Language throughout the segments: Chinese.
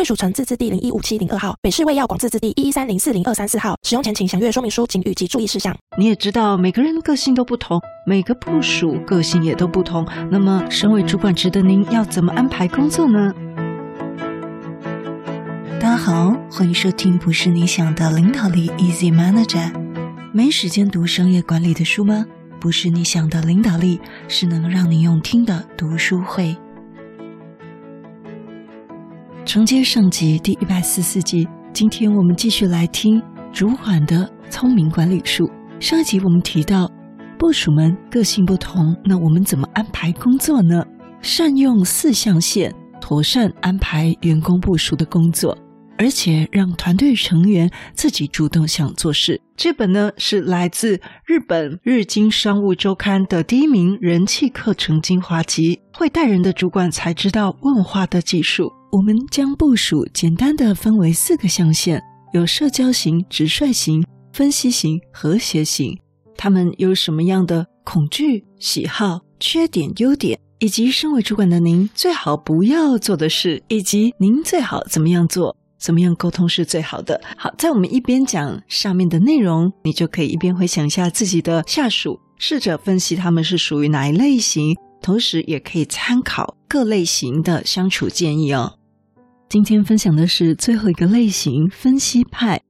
贵属城自治地零一五七零二号，北市卫药广自治地一一三零四零二三四号。使用前请详阅说明书、警语及注意事项。你也知道，每个人个性都不同，每个部署个性也都不同。那么，身为主管职的您，要怎么安排工作呢？大家好，欢迎收听《不是你想的领导力》，Easy Manager。没时间读商业管理的书吗？不是你想的领导力，是能让你用听的读书会。承接上集第一百四十四集，今天我们继续来听主管的聪明管理术。上一集我们提到，部属们个性不同，那我们怎么安排工作呢？善用四象限，妥善安排员工部署的工作，而且让团队成员自己主动想做事。这本呢是来自日本《日经商务周刊》的第一名人气课程精华集，会带人的主管才知道问话的技术。我们将部属简单的分为四个象限，有社交型、直率型、分析型、和谐型。他们有什么样的恐惧、喜好、缺点、优点，以及身为主管的您最好不要做的事，以及您最好怎么样做、怎么样沟通是最好的。好，在我们一边讲上面的内容，你就可以一边回想一下自己的下属，试着分析他们是属于哪一类型，同时也可以参考各类型的相处建议哦。今天分享的是最后一个类型，分析派，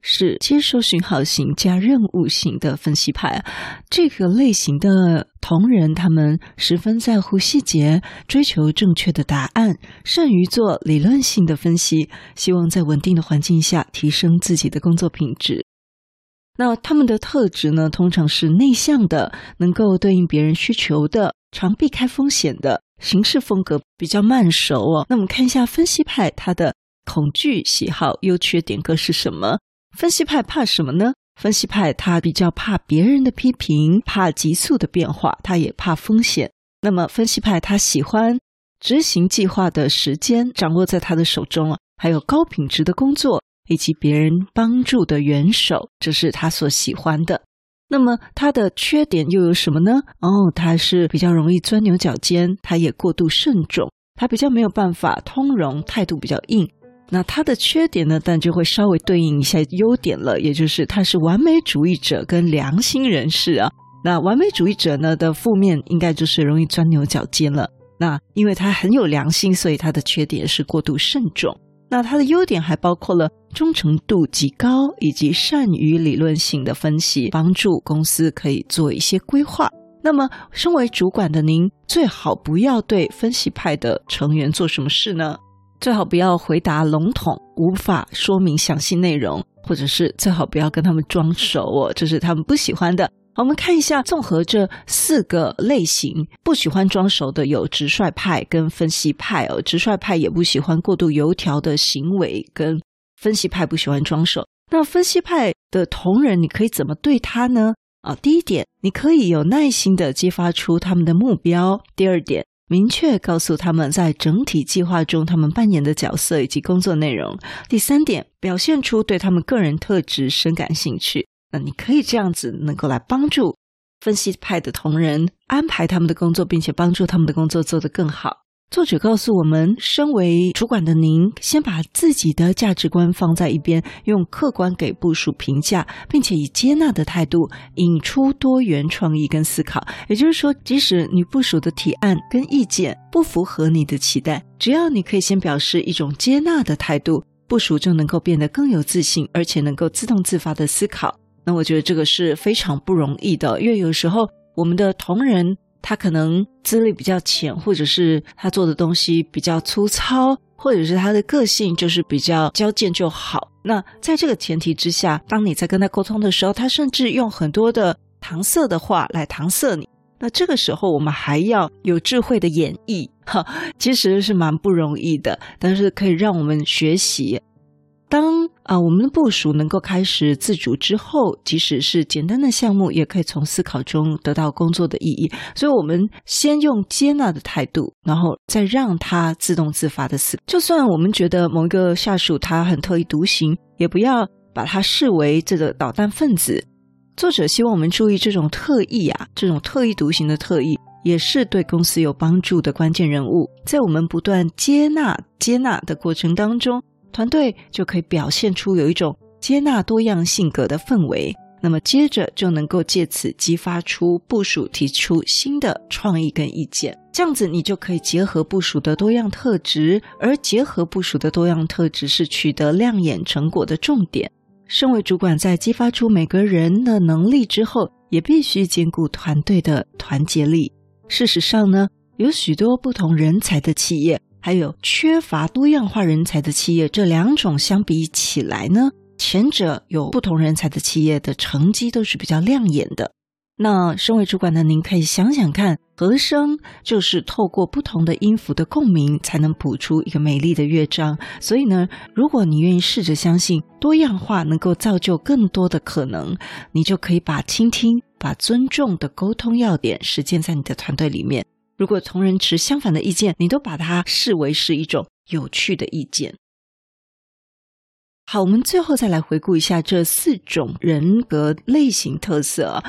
是接受讯号型加任务型的分析派。这个类型的同仁，他们十分在乎细节，追求正确的答案，善于做理论性的分析，希望在稳定的环境下提升自己的工作品质。那他们的特质呢，通常是内向的，能够对应别人需求的，常避开风险的。行事风格比较慢熟哦。那我们看一下分析派，他的恐惧、喜好、优缺点各是什么？分析派怕什么呢？分析派他比较怕别人的批评，怕急速的变化，他也怕风险。那么分析派他喜欢执行计划的时间掌握在他的手中啊，还有高品质的工作以及别人帮助的援手，这是他所喜欢的。那么他的缺点又有什么呢？哦，他是比较容易钻牛角尖，他也过度慎重，他比较没有办法通融，态度比较硬。那他的缺点呢？但就会稍微对应一下优点了，也就是他是完美主义者跟良心人士啊。那完美主义者呢的负面应该就是容易钻牛角尖了。那因为他很有良心，所以他的缺点是过度慎重。那它的优点还包括了忠诚度极高，以及善于理论性的分析，帮助公司可以做一些规划。那么，身为主管的您，最好不要对分析派的成员做什么事呢？最好不要回答笼统，无法说明详细内容，或者是最好不要跟他们装熟哦，这是他们不喜欢的。我们看一下，综合这四个类型，不喜欢装熟的有直率派跟分析派哦。直率派也不喜欢过度油条的行为，跟分析派不喜欢装熟。那分析派的同仁，你可以怎么对他呢？啊，第一点，你可以有耐心地激发出他们的目标；第二点，明确告诉他们在整体计划中他们扮演的角色以及工作内容；第三点，表现出对他们个人特质深感兴趣。那你可以这样子，能够来帮助分析派的同仁安排他们的工作，并且帮助他们的工作做得更好。作者告诉我们，身为主管的您，先把自己的价值观放在一边，用客观给部署评价，并且以接纳的态度引出多元创意跟思考。也就是说，即使你部署的提案跟意见不符合你的期待，只要你可以先表示一种接纳的态度，部署就能够变得更有自信，而且能够自动自发的思考。那我觉得这个是非常不容易的，因为有时候我们的同仁他可能资历比较浅，或者是他做的东西比较粗糙，或者是他的个性就是比较交贱就好。那在这个前提之下，当你在跟他沟通的时候，他甚至用很多的搪塞的话来搪塞你，那这个时候我们还要有智慧的演绎，哈，其实是蛮不容易的，但是可以让我们学习。当啊、我们的部署能够开始自主之后，即使是简单的项目，也可以从思考中得到工作的意义。所以，我们先用接纳的态度，然后再让他自动自发的思。就算我们觉得某一个下属他很特立独行，也不要把他视为这个捣蛋分子。作者希望我们注意，这种特异啊，这种特立独行的特异，也是对公司有帮助的关键人物。在我们不断接纳、接纳的过程当中。团队就可以表现出有一种接纳多样性格的氛围，那么接着就能够借此激发出部署提出新的创意跟意见，这样子你就可以结合部署的多样特质，而结合部署的多样特质是取得亮眼成果的重点。身为主管，在激发出每个人的能力之后，也必须兼顾团队的团结力。事实上呢，有许多不同人才的企业。还有缺乏多样化人才的企业，这两种相比起来呢，前者有不同人才的企业的成绩都是比较亮眼的。那身为主管的您可以想想看，和声就是透过不同的音符的共鸣，才能谱出一个美丽的乐章。所以呢，如果你愿意试着相信多样化能够造就更多的可能，你就可以把倾听、把尊重的沟通要点实践在你的团队里面。如果同仁持相反的意见，你都把它视为是一种有趣的意见。好，我们最后再来回顾一下这四种人格类型特色，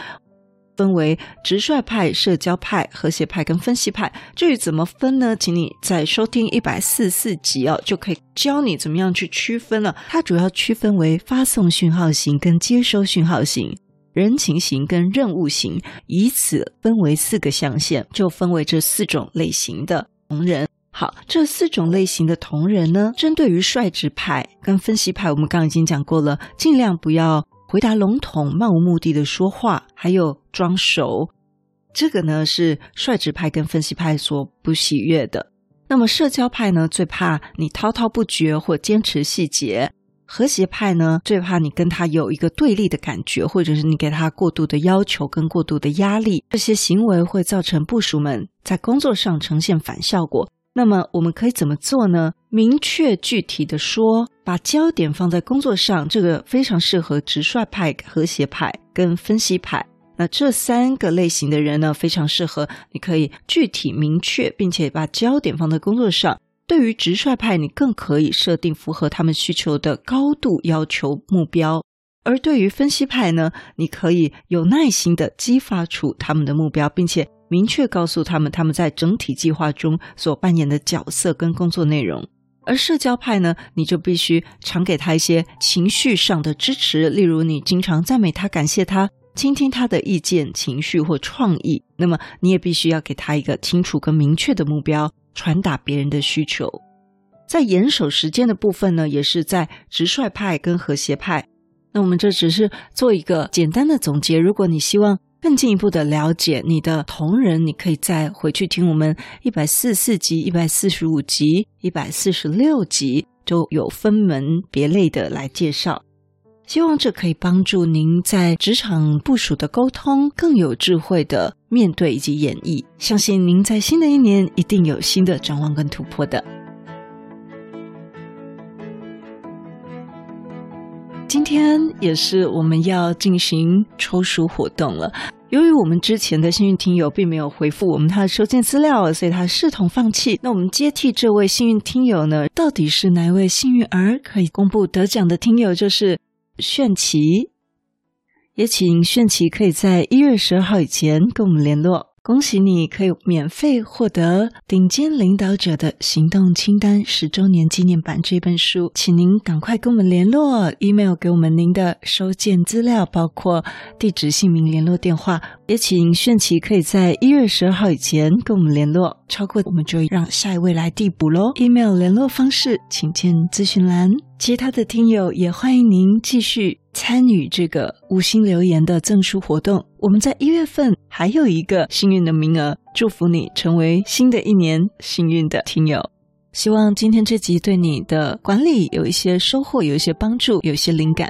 分为直率派、社交派、和谐派跟分析派。至于怎么分呢？请你在收听一百四十四集哦，就可以教你怎么样去区分了。它主要区分为发送讯号型跟接收讯号型。人情型跟任务型，以此分为四个象限，就分为这四种类型的同人。好，这四种类型的同人呢，针对于率直派跟分析派，我们刚刚已经讲过了，尽量不要回答笼统、漫无目的的说话，还有装熟，这个呢是率直派跟分析派所不喜悦的。那么社交派呢，最怕你滔滔不绝或坚持细节。和谐派呢，最怕你跟他有一个对立的感觉，或者是你给他过度的要求跟过度的压力，这些行为会造成部属们在工作上呈现反效果。那么我们可以怎么做呢？明确具体的说，把焦点放在工作上，这个非常适合直率派、和谐派跟分析派。那这三个类型的人呢，非常适合，你可以具体明确，并且把焦点放在工作上。对于直率派，你更可以设定符合他们需求的高度要求目标；而对于分析派呢，你可以有耐心地激发出他们的目标，并且明确告诉他们他们在整体计划中所扮演的角色跟工作内容。而社交派呢，你就必须常给他一些情绪上的支持，例如你经常赞美他、感谢他、倾听他的意见、情绪或创意。那么你也必须要给他一个清楚跟明确的目标。传达别人的需求，在严守时间的部分呢，也是在直率派跟和谐派。那我们这只是做一个简单的总结。如果你希望更进一步的了解你的同仁，你可以再回去听我们一百四十四集、一百四十五集、一百四十六集，都有分门别类的来介绍。希望这可以帮助您在职场部署的沟通更有智慧的面对以及演绎。相信您在新的一年一定有新的展望跟突破的。今天也是我们要进行抽书活动了。由于我们之前的幸运听友并没有回复我们他的收件资料，所以他视同放弃。那我们接替这位幸运听友呢？到底是哪位幸运儿可以公布得奖的听友？就是。炫琪，也请炫琪可以在一月十二号以前跟我们联络。恭喜你，可以免费获得《顶尖领导者的行动清单》十周年纪念版这本书，请您赶快跟我们联络，email 给我们您的收件资料，包括地址、姓名、联络电话。也请炫琪可以在一月十二号以前跟我们联络，超过我们就让下一位来递补喽。email 联络方式请见咨询栏。其他的听友也欢迎您继续参与这个五星留言的赠书活动。我们在一月份还有一个幸运的名额，祝福你成为新的一年幸运的听友。希望今天这集对你的管理有一些收获，有一些帮助，有一些灵感。